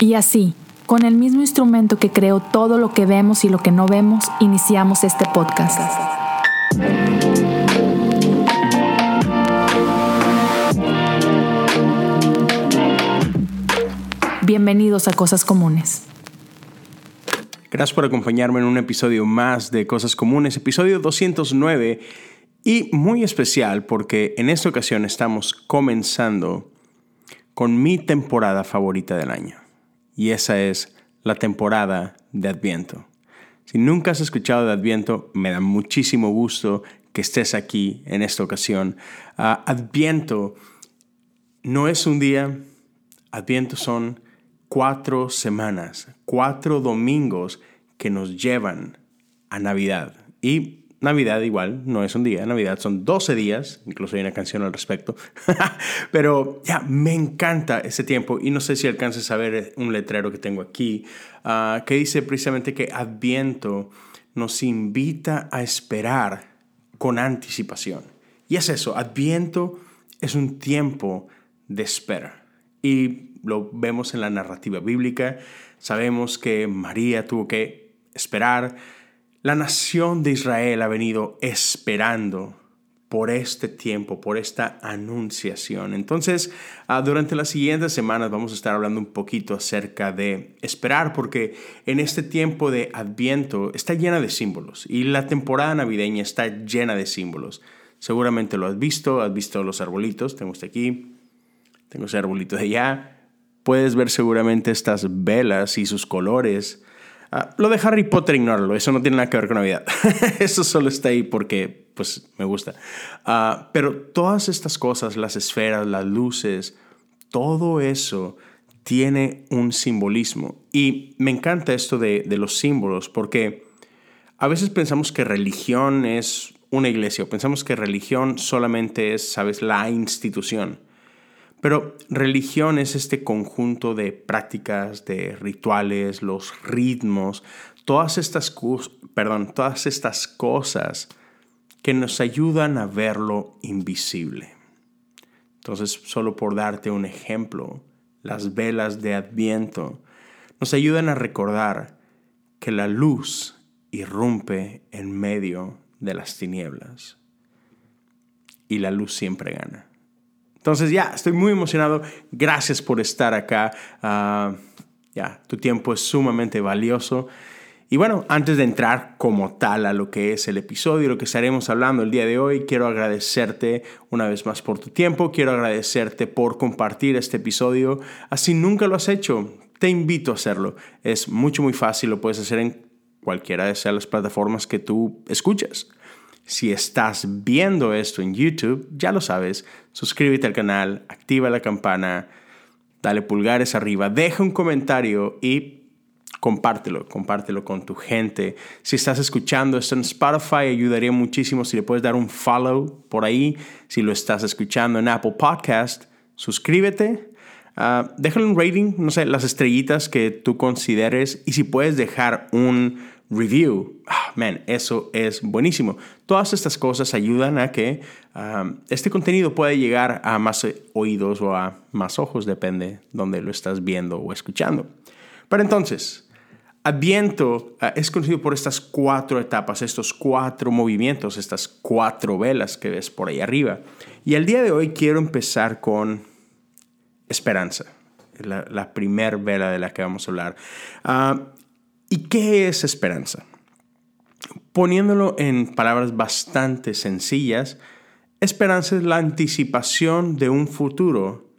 Y así, con el mismo instrumento que creó todo lo que vemos y lo que no vemos, iniciamos este podcast. Bienvenidos a Cosas Comunes. Gracias por acompañarme en un episodio más de Cosas Comunes, episodio 209 y muy especial porque en esta ocasión estamos comenzando con mi temporada favorita del año y esa es la temporada de Adviento. Si nunca has escuchado de Adviento, me da muchísimo gusto que estés aquí en esta ocasión. Ah, Adviento no es un día, Adviento son cuatro semanas, cuatro domingos que nos llevan a Navidad. Y Navidad igual, no es un día, Navidad son 12 días, incluso hay una canción al respecto, pero ya, me encanta ese tiempo y no sé si alcances a ver un letrero que tengo aquí ah, que dice precisamente que Adviento nos invita a esperar con anticipación. Y es eso, Adviento es un tiempo de espera. Y lo vemos en la narrativa bíblica, sabemos que María tuvo que esperar, la nación de Israel ha venido esperando por este tiempo, por esta anunciación. Entonces, ah, durante las siguientes semanas vamos a estar hablando un poquito acerca de esperar, porque en este tiempo de Adviento está llena de símbolos y la temporada navideña está llena de símbolos. Seguramente lo has visto, has visto los arbolitos, tengo este aquí, tengo ese arbolito de allá. Puedes ver seguramente estas velas y sus colores Ah, lo de Harry Potter, ignóralo, eso no tiene nada que ver con Navidad. eso solo está ahí porque, pues, me gusta. Ah, pero todas estas cosas, las esferas, las luces, todo eso tiene un simbolismo. Y me encanta esto de, los símbolos porque a veces pensamos que religión es una iglesia o pensamos que religión solamente es, sabes, la institución. Pero religión es este conjunto de prácticas, de rituales, los ritmos, todas estas, perdón, todas estas cosas que nos ayudan a ver lo invisible. Entonces, solo por darte un ejemplo, las velas de Adviento nos ayudan a recordar que la luz irrumpe en medio de las tinieblas y la luz siempre gana. Entonces ya, estoy muy emocionado. Gracias por estar acá. Ah, ya, tu tiempo es sumamente valioso. Y bueno, antes de entrar como tal a lo que es el episodio, lo que estaremos hablando el día de hoy, quiero agradecerte una vez más por tu tiempo, quiero agradecerte por compartir este episodio. Así nunca lo has hecho, te invito a hacerlo. Es mucho, muy fácil, lo puedes hacer en cualquiera de esas plataformas que tú escuchas. Si estás viendo esto en YouTube, ya lo sabes, suscríbete al canal, activa la campana, dale pulgares arriba, deja un comentario y compártelo, compártelo con tu gente. Si estás escuchando esto en Spotify, ayudaría muchísimo si le puedes dar un follow por ahí. Si lo estás escuchando en Apple Podcast, suscríbete. Uh, déjale un rating, no sé, las estrellitas que tú consideres y si puedes dejar un review. Ah, man, eso es buenísimo. Todas estas cosas ayudan a que um, este contenido pueda llegar a más oídos o a más ojos, depende donde lo estás viendo o escuchando. Pero entonces, Adviento uh, es conocido por estas cuatro etapas, estos cuatro movimientos, estas cuatro velas que ves por ahí arriba. Y el día de hoy quiero empezar con esperanza, la, la primera vela de la que vamos a hablar. ¿Y qué es esperanza? Poniéndolo en palabras bastante sencillas, esperanza es la anticipación de un futuro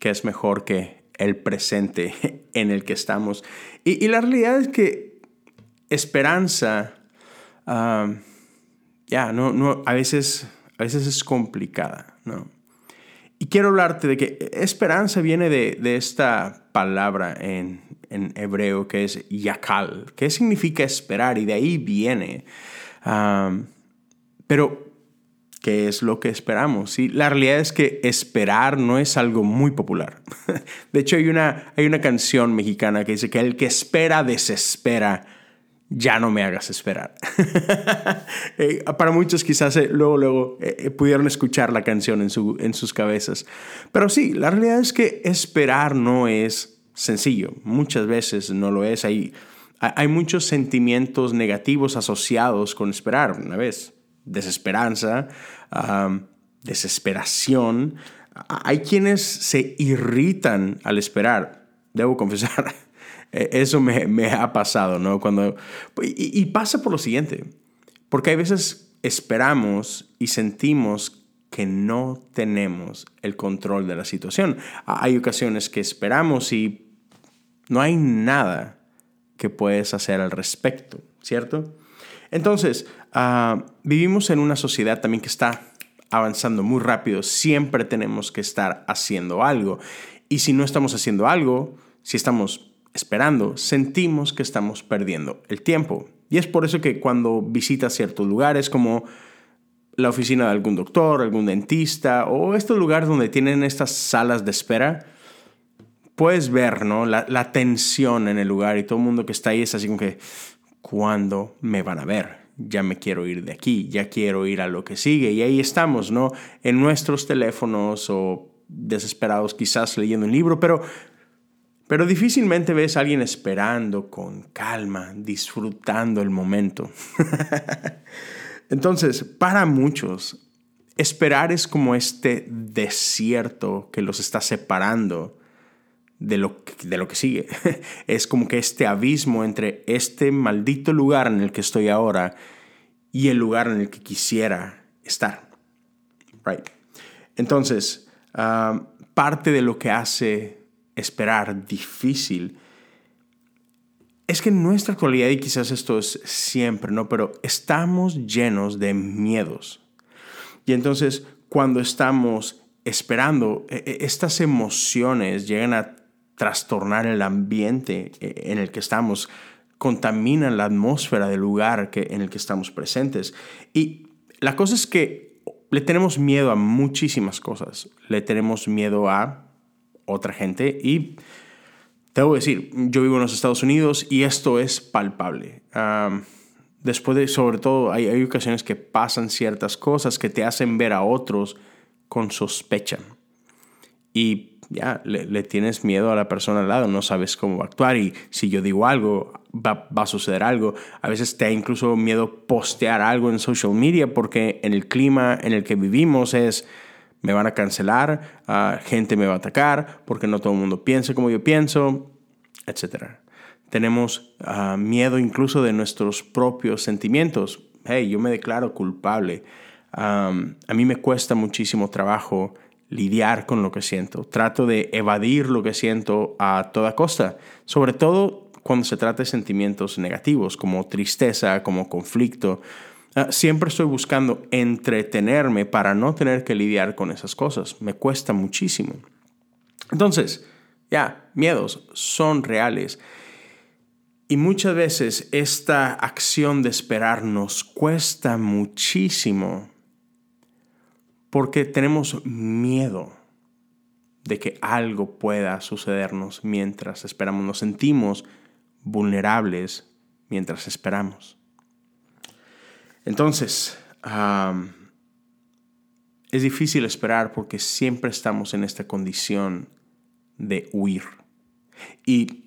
que es mejor que el presente en el que estamos. Y, la realidad es que esperanza, ya, no, no, a, veces, a veces es complicada, ¿no? Y quiero hablarte de que esperanza viene de, de esta palabra en, en hebreo que es yakal, que significa esperar y de ahí viene. pero, ¿qué es lo que esperamos? Y la realidad es que esperar no es algo muy popular. De hecho, hay una, hay una canción mexicana que dice que el que espera desespera ya no me hagas esperar. Eh, para muchos quizás eh, luego, luego eh, pudieron escuchar la canción en, su, en sus cabezas. Pero sí, la realidad es que esperar no es sencillo. Muchas veces no lo es. Hay, hay muchos sentimientos negativos asociados con esperar. Una vez, desesperanza, desesperación. Hay quienes se irritan al esperar. Debo confesar, e, eso me, ha pasado, ¿no? Cuando, y, y pasa por lo siguiente, porque hay veces esperamos y sentimos que no tenemos el control de la situación. Hay ocasiones que esperamos y no hay nada que puedes hacer al respecto, ¿cierto? Entonces, ah, vivimos en una sociedad también que está avanzando muy rápido. Siempre tenemos que estar haciendo algo. Y si no estamos haciendo algo, si estamos esperando, sentimos que estamos perdiendo el tiempo. Y es por eso que cuando visitas ciertos lugares como la oficina de algún doctor, algún dentista o estos lugares donde tienen estas salas de espera, puedes ver ¿no? la, tensión en el lugar y todo el mundo que está ahí es así como que, ¿cuándo me van a ver? Ya me quiero ir de aquí, ya quiero ir a lo que sigue. Y ahí estamos, ¿no? En nuestros teléfonos o desesperados quizás leyendo un libro, pero, pero difícilmente ves a alguien esperando con calma, disfrutando el momento. Entonces, para muchos, esperar es como este desierto que los está separando de lo, de lo que sigue. Es como que este abismo entre este maldito lugar en el que estoy ahora y el lugar en el que quisiera estar. Right. Entonces, ah, parte de lo que hace esperar difícil es que en nuestra actualidad, y quizás esto es siempre, ¿no? Pero estamos llenos de miedos. Y entonces, cuando estamos esperando, e, e, estas emociones llegan a trastornar el ambiente e, en el que estamos, contaminan la atmósfera del lugar en el que estamos presentes. Y la cosa es que le tenemos miedo a muchísimas cosas. Le tenemos miedo a otra gente y Debo decir, yo vivo en los Estados Unidos y esto es palpable. después de, sobre todo, hay, hay, ocasiones que pasan ciertas cosas que te hacen ver a otros con sospecha. Y ya, le, tienes miedo a la persona al lado, no sabes cómo actuar y si yo digo algo, va, a suceder algo. A veces te da incluso miedo postear algo en social media porque en el clima en el que vivimos es me van a cancelar, uh, gente me va a atacar, porque no todo el mundo piensa como yo pienso, etc. Tenemos uh, miedo incluso de nuestros propios sentimientos. Hey, yo me declaro culpable. Um, a mí me cuesta muchísimo trabajo lidiar con lo que siento. Trato de evadir lo que siento a toda costa, sobre todo cuando se trata de sentimientos negativos como tristeza, como conflicto. Ah, siempre estoy buscando entretenerme para no tener que lidiar con esas cosas. Me cuesta muchísimo. Entonces, ya, miedos son reales. Y muchas veces esta acción de esperar nos cuesta muchísimo porque tenemos miedo de que algo pueda sucedernos mientras esperamos. Nos sentimos vulnerables mientras esperamos. Entonces, es difícil esperar porque siempre estamos en esta condición de huir. Y,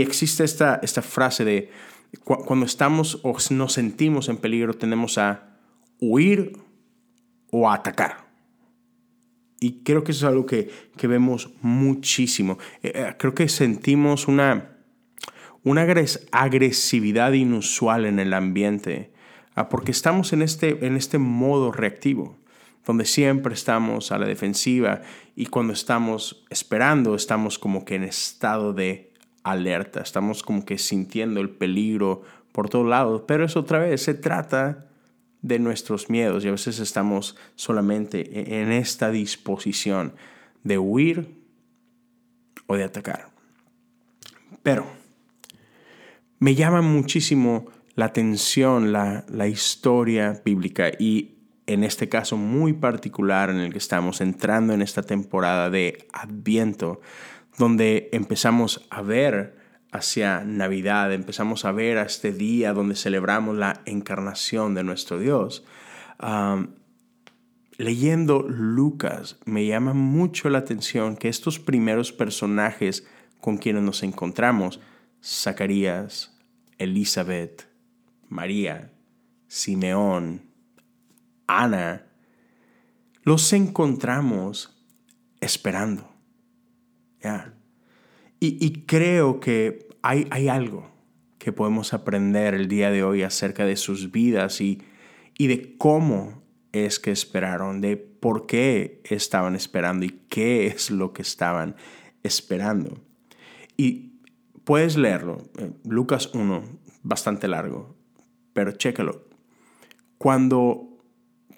existe esta, esta frase de cuando estamos o nos sentimos en peligro, tendemos a huir o atacar. Y creo que eso es algo que, vemos muchísimo. Eh, eh, creo que sentimos una, una agresividad inusual en el ambiente Ah, porque estamos en este, en este modo reactivo, donde siempre estamos a la defensiva y cuando estamos esperando estamos como que en estado de alerta, estamos como que sintiendo el peligro por todos lados, pero eso otra vez se trata de nuestros miedos y a veces estamos solamente e-, en esta disposición de huir o de atacar. Pero me llama muchísimo la atención, la, la historia bíblica y en este caso muy particular en el que estamos entrando en esta temporada de Adviento, donde empezamos a ver hacia Navidad, empezamos a ver a este día donde celebramos la encarnación de nuestro Dios. leyendo Lucas me llama mucho la atención que estos primeros personajes con quienes nos encontramos, Zacarías, Elizabeth, María, Simeón, Ana, los encontramos esperando. Y, creo que hay, algo que podemos aprender el día de hoy acerca de sus vidas y, y de cómo es que esperaron, de por qué estaban esperando y qué es lo que estaban esperando. Y puedes leerlo, eh, Lucas 1, bastante largo, pero chécalo. Cuando,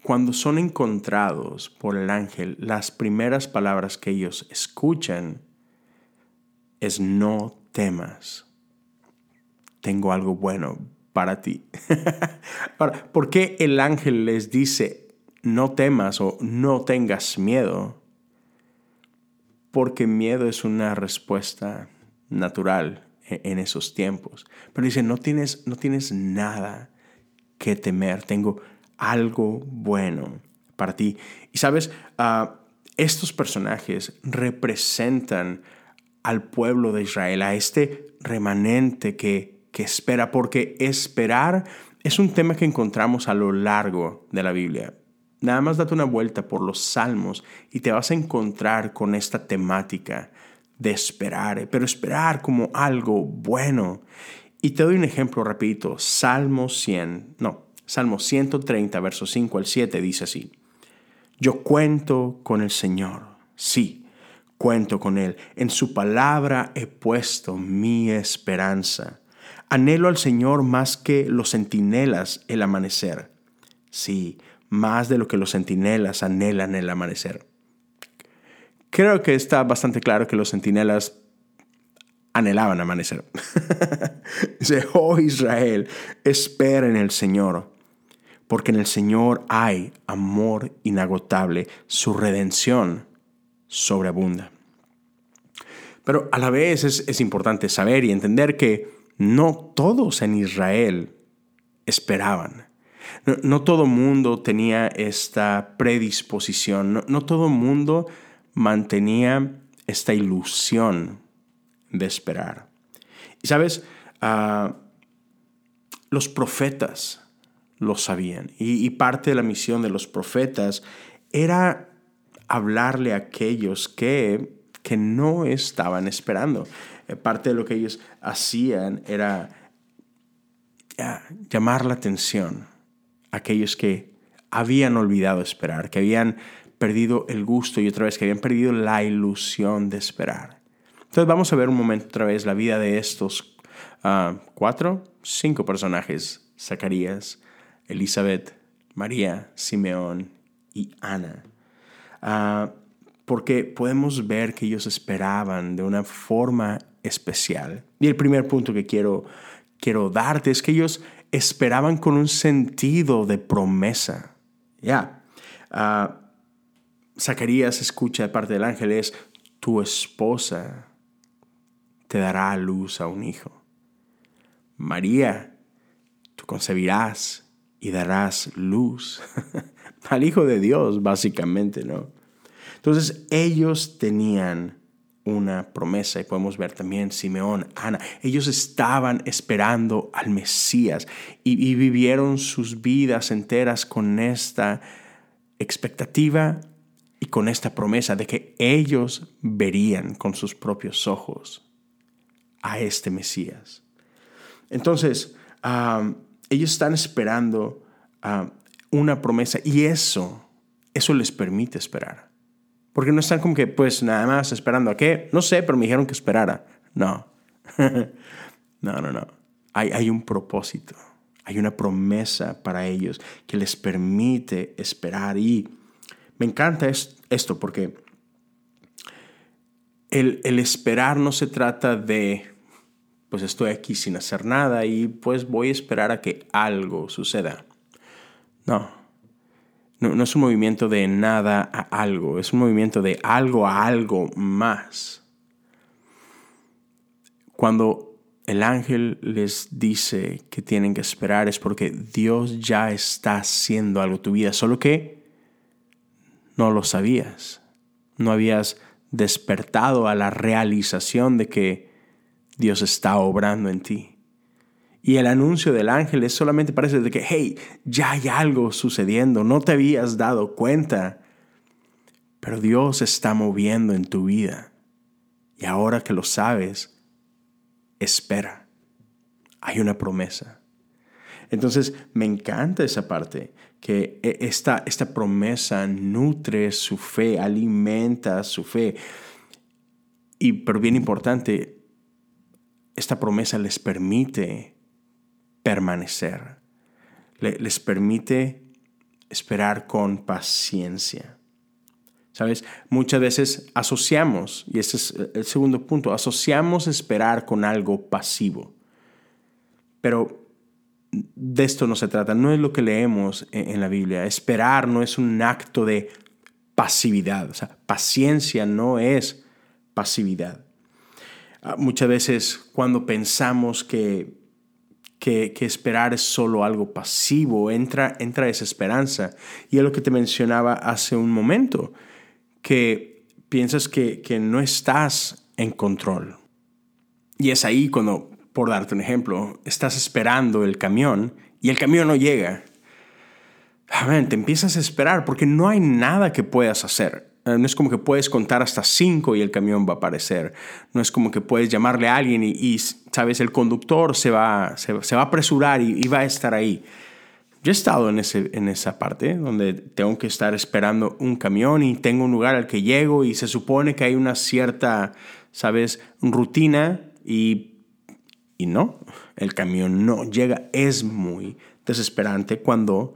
cuando son encontrados por el ángel, las primeras palabras que ellos escuchan es no temas. Tengo algo bueno para ti. Ahora, ¿por qué el ángel les dice no temas o no tengas miedo? Porque miedo es una respuesta natural e-, en esos tiempos. Pero dice, no tienes, no tienes nada que temer, tengo algo bueno para ti. Y sabes, ah, estos personajes representan al pueblo de Israel, a este remanente que, que espera, porque esperar es un tema que encontramos a lo largo de la Biblia. Nada más date una vuelta por los salmos y te vas a encontrar con esta temática de esperar, pero esperar como algo bueno. Y te doy un ejemplo rapidito. Salmo 100, no, Salmo 130, versos 5 al 7 dice así. Yo cuento con el Señor, sí, cuento con Él. En su palabra he puesto mi esperanza. Anhelo al Señor más que los centinelas el amanecer. Sí, más de lo que los centinelas anhelan el amanecer. Creo que está bastante claro que los centinelas anhelaban amanecer. Dice, oh Israel, espera en el Señor, porque en el Señor hay amor inagotable, su redención sobreabunda. Pero a la vez es, es importante saber y entender que no todos en Israel esperaban. No, todo mundo tenía esta predisposición, no, no todo mundo mantenía esta ilusión de esperar. Y sabes, ah, los profetas lo sabían y, parte de la misión de los profetas era hablarle a aquellos que, que no estaban esperando. Eh, parte de lo que ellos hacían era ah, llamar la atención a aquellos que habían olvidado esperar, que habían perdido el gusto y otra vez que habían perdido la ilusión de esperar. Entonces vamos a ver un momento otra vez la vida de estos uh, cuatro, cinco personajes, Zacarías, Elizabeth, María, Simeón y Ana. Uh, porque podemos ver que ellos esperaban de una forma especial. Y el primer punto que quiero, quiero darte es que ellos esperaban con un sentido de promesa. Ya. Ah, Zacarías escucha de parte del ángel es, tu esposa te dará luz a un hijo. María, tú concebirás y darás luz al Hijo de Dios, básicamente, ¿no? Entonces ellos tenían una promesa y podemos ver también Simeón, Ana, ellos estaban esperando al Mesías y, vivieron sus vidas enteras con esta expectativa y con esta promesa de que ellos verían con sus propios ojos a este Mesías. Entonces, ellos están esperando una promesa y eso, eso les permite esperar. Porque no están como que, pues nada más esperando a qué, no sé, pero me dijeron que esperara. No, no, no, no. Hay, hay un propósito, hay una promesa para ellos que les permite esperar y me encanta esto porque el, esperar no se trata de, pues estoy aquí sin hacer nada y pues voy a esperar a que algo suceda. No, no, es un movimiento de nada a algo, es un movimiento de algo a algo más. Cuando el ángel les dice que tienen que esperar es porque Dios ya está haciendo algo en tu vida, solo que no lo sabías. No habías despertado a la realización de que Dios está obrando en ti. Y el anuncio del ángel es solamente parece de que, hey, ya hay algo sucediendo, no te habías dado cuenta, pero Dios está moviendo en tu vida. Y ahora que lo sabes, espera. Hay una promesa. Entonces, me encanta esa parte, que e, esta, esta promesa nutre su fe, alimenta su fe. Y, pero bien importante, esta promesa les permite permanecer, les permite esperar con paciencia. ¿Sabes? Muchas veces asociamos, y ese es el segundo punto, asociamos esperar con algo pasivo. Pero de esto no se trata, no es lo que leemos en, la Biblia. Esperar no es un acto de pasividad, o sea, paciencia no es pasividad. Ah, muchas veces cuando pensamos que, que, esperar es solo algo pasivo, entra, entra esa esperanza. Y es lo que te mencionaba hace un momento que piensas que, no estás en control. Y es ahí cuando, por darte un ejemplo, estás esperando el camión y el camión no llega. te empiezas a esperar porque no hay nada que puedas hacer. Eh, no es como que puedes contar hasta cinco y el camión va a aparecer. No es como que puedes llamarle a alguien y, sabes, el conductor se va, se, va a apresurar y, y, va a estar ahí. Yo he estado en, ese, en esa parte donde tengo que estar esperando un camión y tengo un lugar al que llego y se supone que hay una cierta, ¿sabes?, rutina y, y no, el camión no llega. Es muy desesperante cuando,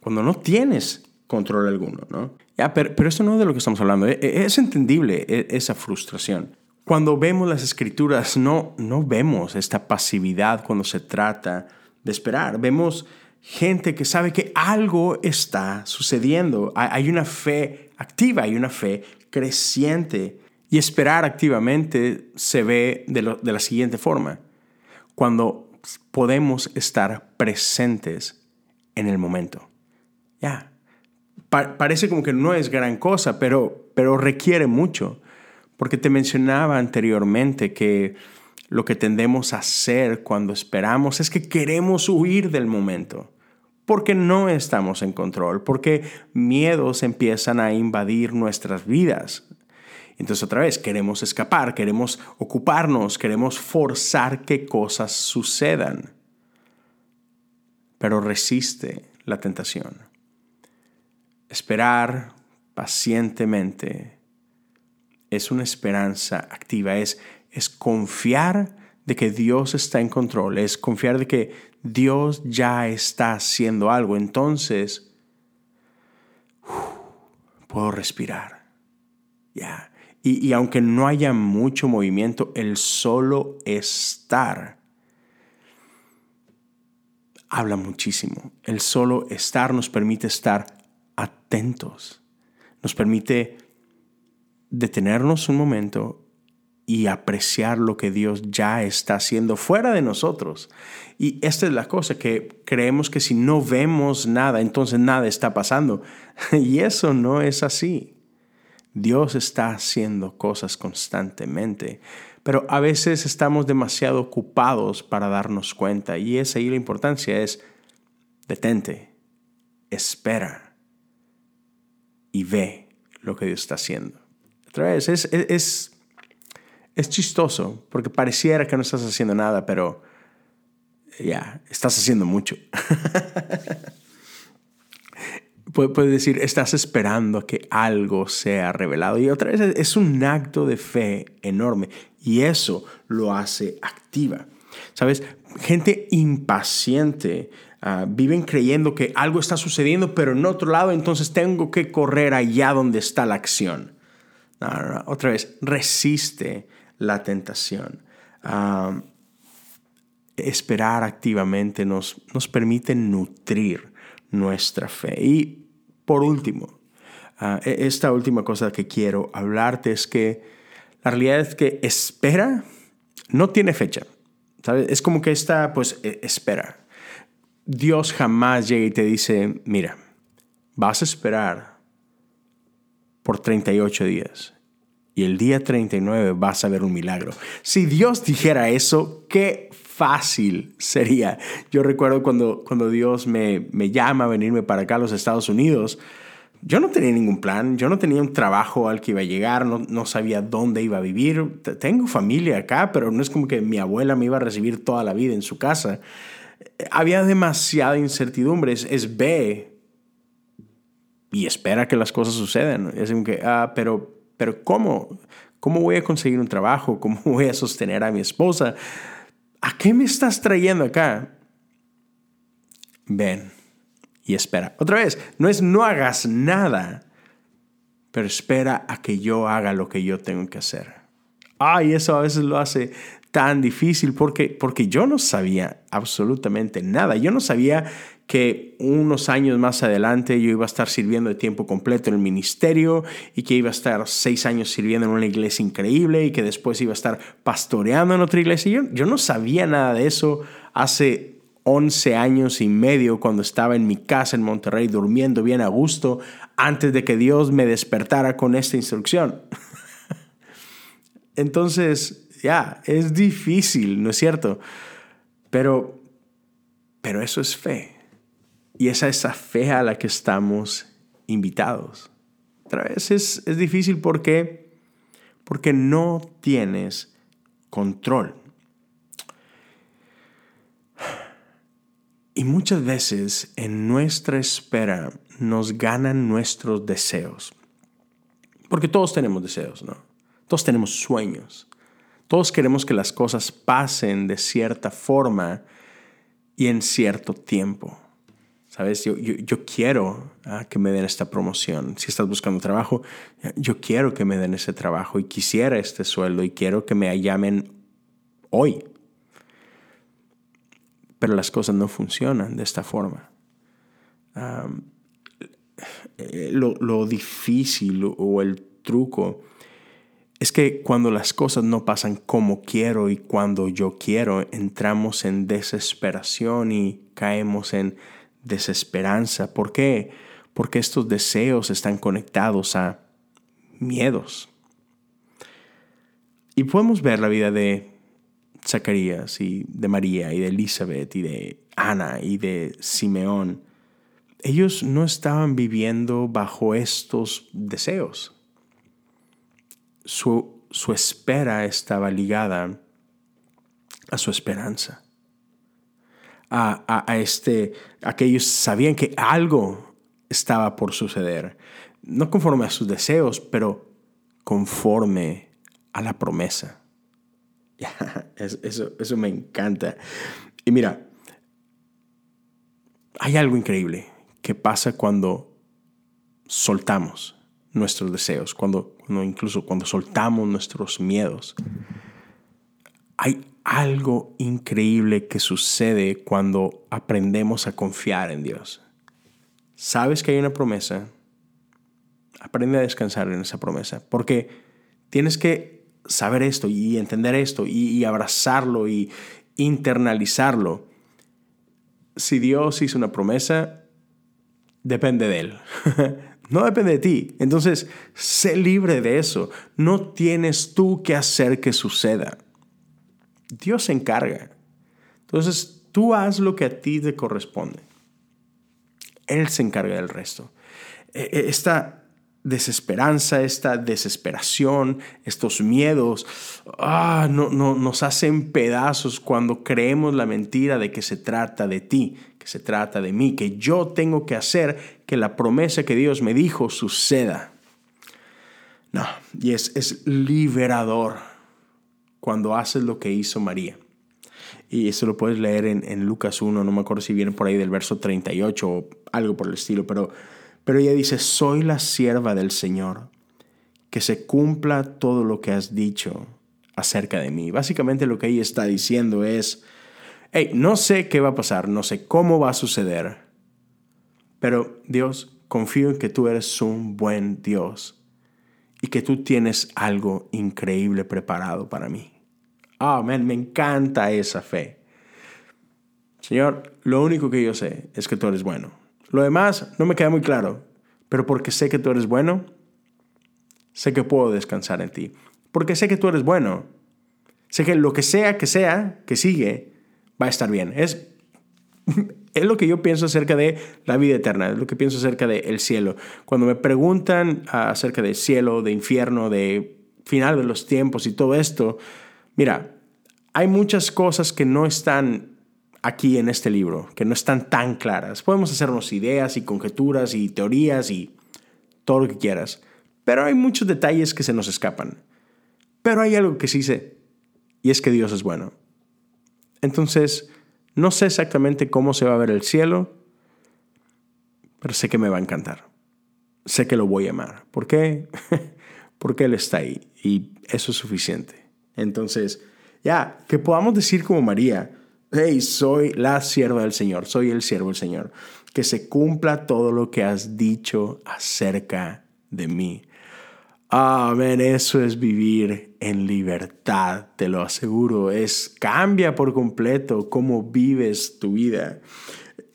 cuando no tienes control alguno, ¿no? Pero, esto no es de lo que estamos hablando. E, e, es entendible e, esa frustración. Cuando vemos las escrituras, no, no vemos esta pasividad cuando se trata de esperar. Vemos gente que sabe que algo está sucediendo. Hay una fe activa, hay una fe creciente. Y esperar activamente se ve de, la siguiente forma. Cuando podemos estar presentes en el momento. Ya. Parece como que no es gran cosa, pero, pero requiere mucho. Porque te mencionaba anteriormente que lo que tendemos a hacer cuando esperamos es que queremos huir del momento porque no estamos en control, porque miedos empiezan a invadir nuestras vidas. Entonces otra vez, queremos escapar, queremos ocuparnos, queremos forzar que cosas sucedan. Pero resiste la tentación. Esperar pacientemente es una esperanza activa, es, es confiar de que Dios está en control, es confiar de que Dios ya está haciendo algo. Entonces, puedo respirar. Ya. Y, y, aunque no haya mucho movimiento, el solo estar habla muchísimo. El solo estar nos permite estar atentos. Nos permite detenernos un momento y apreciar lo que Dios ya está haciendo fuera de nosotros. Y esta es la cosa, que creemos que si no vemos nada, entonces nada está pasando. Y eso no es así. Dios está haciendo cosas constantemente, pero a veces estamos demasiado ocupados para darnos cuenta. Y esa ahí la importancia es, detente, espera y ve lo que Dios está haciendo. Otra vez, es, es es chistoso porque pareciera que no estás haciendo nada, pero ya, estás haciendo mucho. Puedes decir, estás esperando que algo sea revelado. Y otra vez es un acto de fe enorme. Y eso lo hace activa. ¿Sabes? Gente impaciente uh, viven creyendo que algo está sucediendo, pero en otro lado, entonces tengo que correr allá donde está la acción. Otra vez, resiste la tentación. esperar activamente nos, nos permite nutrir nuestra fe. Y por último, ah, e, esta última cosa que quiero hablarte es que la realidad es que espera no tiene fecha. Es como que esta, pues, e, espera. Dios jamás llega y te dice, mira, vas a esperar por 38 días y el día 39 vas a ver un milagro. Si Dios dijera eso, qué fácil sería. Yo recuerdo cuando, cuando Dios me, me llama a venirme para acá a los Estados Unidos, yo no tenía ningún plan, yo no tenía un trabajo al que iba a llegar, no, no, sabía dónde iba a vivir. Tengo familia acá, pero no es como que mi abuela me iba a recibir toda la vida en su casa. Había demasiada incertidumbre, es, es ve y espera que las cosas sucedan. Es como que, ah, pero, pero ¿cómo? ¿Cómo voy a conseguir un trabajo? ¿Cómo voy a sostener a mi esposa? ¿A qué me estás trayendo acá? Ven y espera. Otra vez, no es no hagas nada, pero espera a que yo haga lo que yo tengo que hacer. Ay, eso a veces lo hace tan difícil porque, porque yo no sabía absolutamente nada. Yo no sabía que unos años más adelante yo iba a estar sirviendo de tiempo completo en el ministerio y que iba a estar seis años sirviendo en una iglesia increíble y que después iba a estar pastoreando en otra iglesia. Yo, yo no sabía nada de eso hace 11 años y medio cuando estaba en mi casa en Monterrey durmiendo bien a gusto antes de que Dios me despertara con esta instrucción. Entonces, ya, es difícil, ¿no es cierto? Pero, pero eso es fe. Y esa es esa fe a la que estamos invitados. Otra vez es, es difícil porque, porque no tienes control. Y muchas veces en nuestra espera nos ganan nuestros deseos. Porque todos tenemos deseos, ¿no? Todos tenemos sueños. Todos queremos que las cosas pasen de cierta forma y en cierto tiempo. ¿Sabes? Yo, quiero ah, que me den esta promoción. Si estás buscando trabajo, yo quiero que me den ese trabajo y quisiera este sueldo y quiero que me llamen hoy pero las cosas no funcionan de esta forma. Eh, lo, difícil o el truco es que cuando las cosas no pasan como quiero y cuando yo quiero, entramos en desesperación y caemos en desesperanza. ¿Por qué? Porque estos deseos están conectados a miedos. Y podemos ver la vida de Zacarías y de María y de Elizabeth y de Ana y de Simeón, ellos no estaban viviendo bajo estos deseos. Su, su espera estaba ligada a su esperanza. A, a, este, a que ellos sabían que algo estaba por suceder. No conforme a sus deseos, pero conforme a la promesa. eso, eso me encanta. Y mira, hay algo increíble que pasa cuando soltamos nuestros deseos, cuando, incluso cuando soltamos nuestros miedos. Hay algo increíble que sucede cuando aprendemos a confiar en Dios. Sabes que hay una promesa, aprende a descansar en esa promesa, porque tienes que saber esto y entender esto y, abrazarlo y internalizarlo. Si Dios hizo una promesa, depende de Él. no depende de ti. Entonces, sé libre de eso. No tienes tú que hacer que suceda. Dios se encarga. Entonces, tú haz lo que a ti te corresponde. Él se encarga del resto. E, e, esta, desesperanza, esta desesperación, estos miedos, ah, no, no, nos hacen pedazos cuando creemos la mentira de que se trata de ti, se trata de mí, que yo tengo que hacer que la promesa que Dios me dijo suceda. No, y es, es liberador cuando haces lo que hizo María. Y eso lo puedes leer en, en Lucas 1, no me acuerdo si viene por ahí del verso 38 o algo por el estilo, pero pero ella dice, soy la sierva del Señor, que se cumpla todo lo que has dicho acerca de mí. Básicamente lo que ella está diciendo es, hey, no sé qué va a pasar, no sé cómo va a suceder, pero Dios, confío en que tú eres un buen Dios y que tú tienes algo increíble preparado para mí. Amén, me encanta esa fe. Señor, lo único que yo sé es que tú eres bueno lo demás no me queda muy claro, pero porque sé que tú eres bueno, sé que puedo descansar en ti, porque sé que tú eres bueno. Sé que lo que sea que sea que sigue va a estar bien. Es, es lo que yo pienso acerca de la vida eterna, es lo que pienso acerca del cielo. Cuando me preguntan acerca del cielo, de infierno, de final de los tiempos y todo esto, mira, hay muchas cosas que no están aquí en este libro, que no están tan claras. Podemos hacernos ideas y conjeturas y teorías y todo lo que quieras, pero hay muchos detalles que se nos escapan. Pero hay algo que sí sé, y es que Dios es bueno. Entonces, no sé exactamente cómo se va a ver el cielo, pero sé que me va a encantar. Sé que lo voy a amar. ¿Por qué? Porque Él está ahí y eso es suficiente. Entonces, ya, que podamos decir como María, hey, soy la sierva del Señor, soy el siervo del Señor. Que se cumpla todo lo que has dicho acerca de mí. Amén, eso es vivir en libertad, te lo aseguro. Es cambia por completo cómo vives tu vida.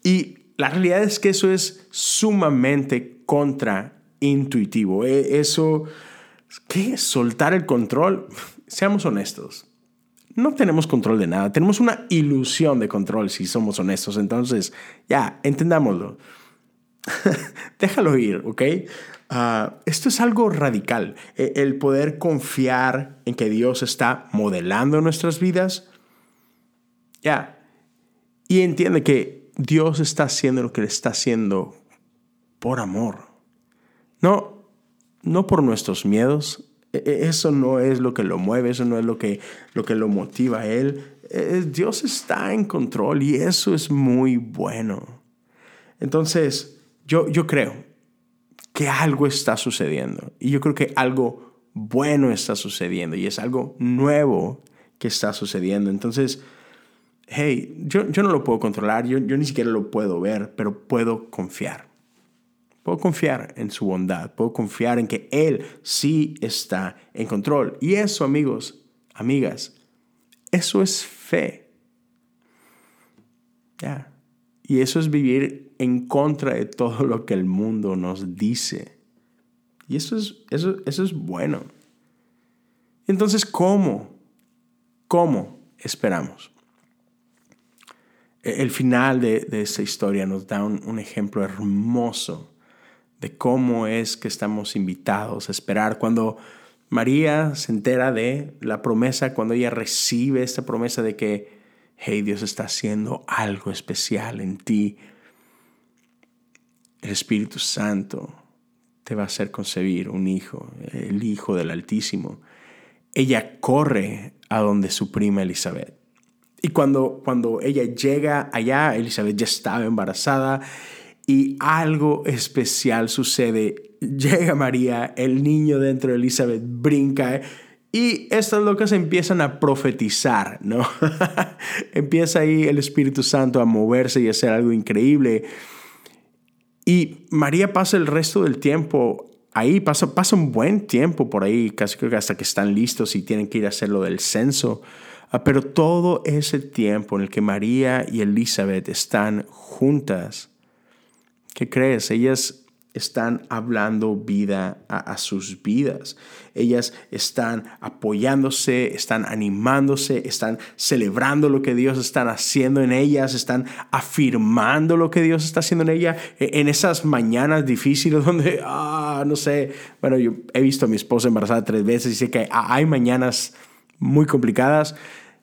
Y la realidad es que eso es sumamente contraintuitivo. E, eso, ¿qué? Soltar el control. Seamos honestos no tenemos control de nada, tenemos una ilusión de control si somos honestos, entonces ya, entendámoslo. Déjalo ir, ¿ok? Ah, esto es algo radical, e, el poder confiar en que Dios está modelando nuestras vidas. Ya, y entiende que Dios está haciendo lo que le está haciendo por amor. No, no por nuestros miedos, e, e, eso no es lo que lo mueve, eso no es lo que lo, que lo motiva a él. Dios está en control y eso es muy bueno. Entonces, yo, yo creo que algo está sucediendo y yo creo que algo bueno está sucediendo y es algo nuevo que está sucediendo. Entonces, hey, yo, yo no lo puedo controlar, yo, yo ni siquiera lo puedo ver, pero puedo confiar. Puedo confiar en su bondad, puedo confiar en que Él sí está en control. Y eso, amigos, amigas, eso es fe. Ya. Y eso es vivir en contra de todo lo que el mundo nos dice. Y eso es, eso, eso es bueno. Entonces, ¿cómo? ¿Cómo esperamos? El final de, de esta historia nos da un, un ejemplo hermoso de cómo es que estamos invitados a esperar. Cuando María se entera de la promesa, cuando ella recibe esta promesa de que, hey, Dios está haciendo algo especial en ti, el Espíritu Santo te va a hacer concebir un hijo, el Hijo del Altísimo. Ella corre a donde su prima Elizabeth. Y cuando, cuando ella llega allá, Elizabeth ya estaba embarazada y algo especial sucede. Llega María, el niño dentro de Elizabeth brinca y estas locas empiezan a profetizar, ¿no? Empieza ahí el Espíritu Santo a moverse y a hacer algo increíble. Y María pasa el resto del tiempo ahí, pasa, pasa un buen tiempo por ahí, casi que hasta que están listos y tienen que ir a hacer lo del censo. Ah, pero todo ese tiempo en el que María y Elizabeth están juntas, ¿Qué crees? Ellas están hablando vida a, sus vidas. Ellas están apoyándose, están animándose, están celebrando lo que Dios está haciendo en ellas, están afirmando lo que Dios está haciendo en ella e, en esas mañanas difíciles donde, ah, no sé, bueno, yo he visto a mi esposa embarazada tres veces y sé que hay mañanas muy complicadas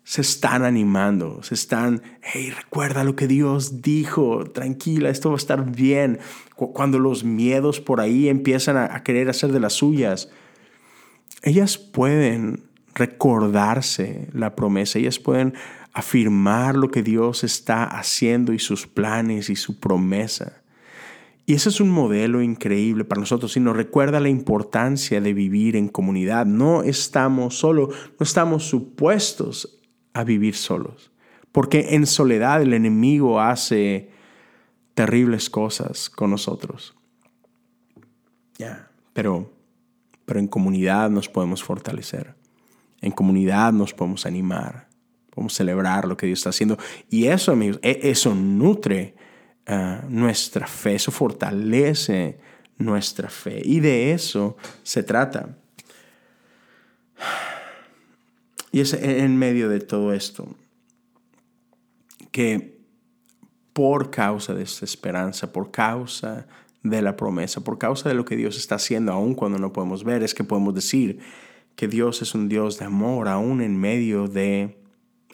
se están animando, se están, hey, recuerda lo que Dios dijo, tranquila, esto va a estar bien. Cuando los miedos por ahí empiezan a, querer hacer de las suyas, ellas pueden recordarse la promesa, ellas pueden afirmar lo que Dios está haciendo y sus planes y su promesa. Y ese es un modelo increíble para nosotros y nos recuerda la importancia de vivir en comunidad. No estamos solo, no estamos supuestos a vivir solos. Porque en soledad el enemigo hace terribles cosas con nosotros. Ya, pero, pero en comunidad nos podemos fortalecer. En comunidad nos podemos animar. Podemos celebrar lo que Dios está haciendo. Y eso, amigos, e, eso nutre ah, nuestra fe. Eso fortalece nuestra fe. Y de eso se trata. Y es en medio de todo esto que por causa de esta esperanza, por causa de la promesa, por causa de lo que Dios está haciendo, aun cuando no podemos ver, es que podemos decir que Dios es un Dios de amor, aún en medio de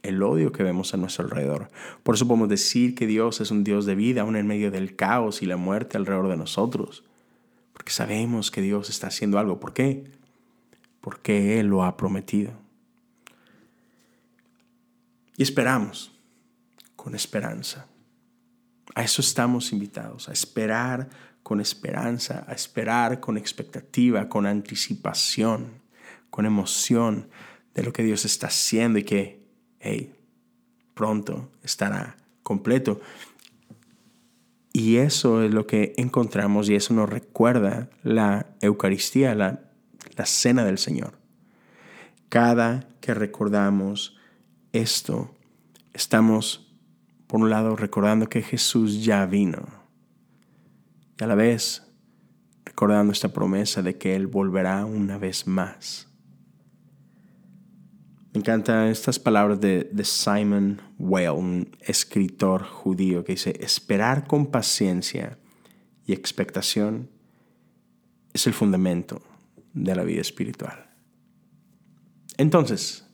el odio que vemos a nuestro alrededor. Por eso podemos decir que Dios es un Dios de vida, aún en medio del caos y la muerte alrededor de nosotros. Porque sabemos que Dios está haciendo algo. ¿Por qué? Porque Él lo ha prometido. Y esperamos con esperanza. A eso estamos invitados, a esperar con esperanza, a esperar con expectativa, con anticipación, con emoción de lo que Dios está haciendo y que, hey, pronto estará completo. Y eso es lo que encontramos y eso nos recuerda la Eucaristía, la, la cena del Señor. Cada que recordamos esto, estamos, por un lado, recordando que Jesús ya vino y a la vez recordando esta promesa de que Él volverá una vez más. Me encantan estas palabras de, de Simon Weil, un escritor judío, que dice, esperar con paciencia y expectación es el fundamento de la vida espiritual. Entonces,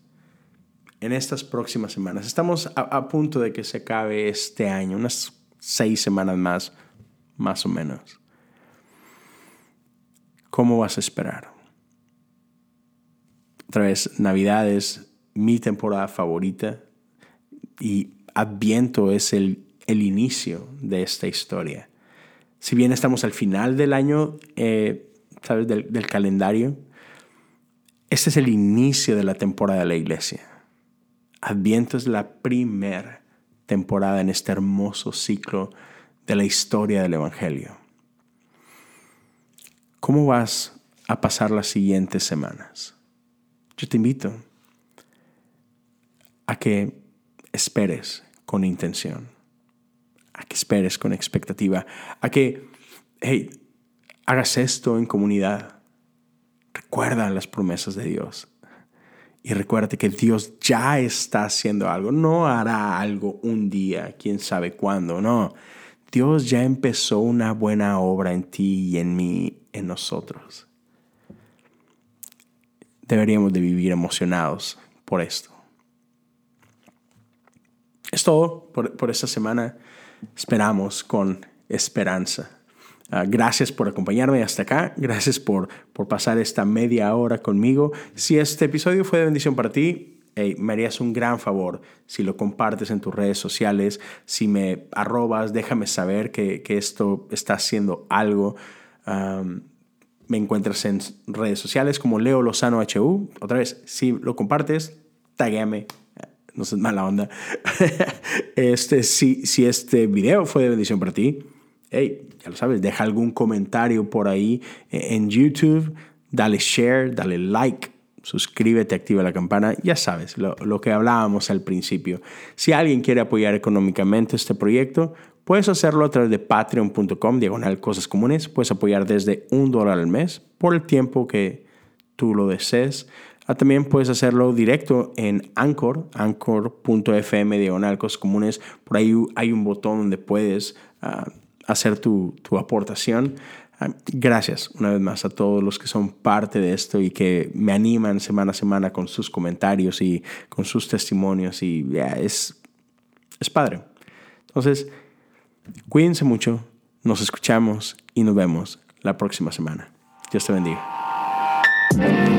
en estas próximas semanas, estamos a, punto de que se acabe este año, unas seis semanas más, más o menos. ¿Cómo vas a esperar? Otra vez, Navidad es mi temporada favorita y Adviento es el, el inicio de esta historia. Si bien estamos al final del año, eh, ¿sabes? Del calendario, este es el inicio de la temporada de la iglesia. Adviento es la primera temporada en este hermoso ciclo de la historia del Evangelio. ¿Cómo vas a pasar las siguientes semanas? Yo te invito a que esperes con intención, a que esperes con expectativa, a que, hey, hagas esto en comunidad. Recuerda las promesas de Dios. Y recuérdate que Dios ya está haciendo algo. No hará algo un día, quién sabe cuándo, no. Dios ya empezó una buena obra en ti y en mí, en nosotros. Deberíamos de vivir emocionados por esto. Es todo por, esta semana. Esperamos con esperanza. Ah, gracias por acompañarme hasta acá. Gracias por, por pasar esta media hora conmigo. Si este episodio fue de bendición para ti, me harías un gran favor si lo compartes en tus redes sociales, si me arrobas, déjame saber que, esto está haciendo algo. me encuentras en redes sociales como Leo Lozano HU. Otra vez, si lo compartes, taguéame. No es mala onda. este, si, si este video fue de bendición para ti, hey, lo sabes, deja algún comentario por ahí en YouTube, dale share, dale like suscríbete, activa la campana, ya sabes, lo, que hablábamos al principio. Si alguien quiere apoyar económicamente este proyecto, puedes hacerlo a través de patreon.com, diagonal cosas comunes, puedes apoyar desde un dólar al mes por el tiempo que tú lo desees. Ah, también puedes hacerlo directo en Anchor, anchor.fm, diagonal cosas comunes, por ahí hay un botón donde puedes... Ah, hacer tu, tu aportación. Ah, gracias una vez más a todos los que son parte de esto y que me animan semana a semana con sus comentarios y con sus testimonios y es, es padre. Entonces, cuídense mucho, nos escuchamos y nos vemos la próxima semana. Dios te bendiga.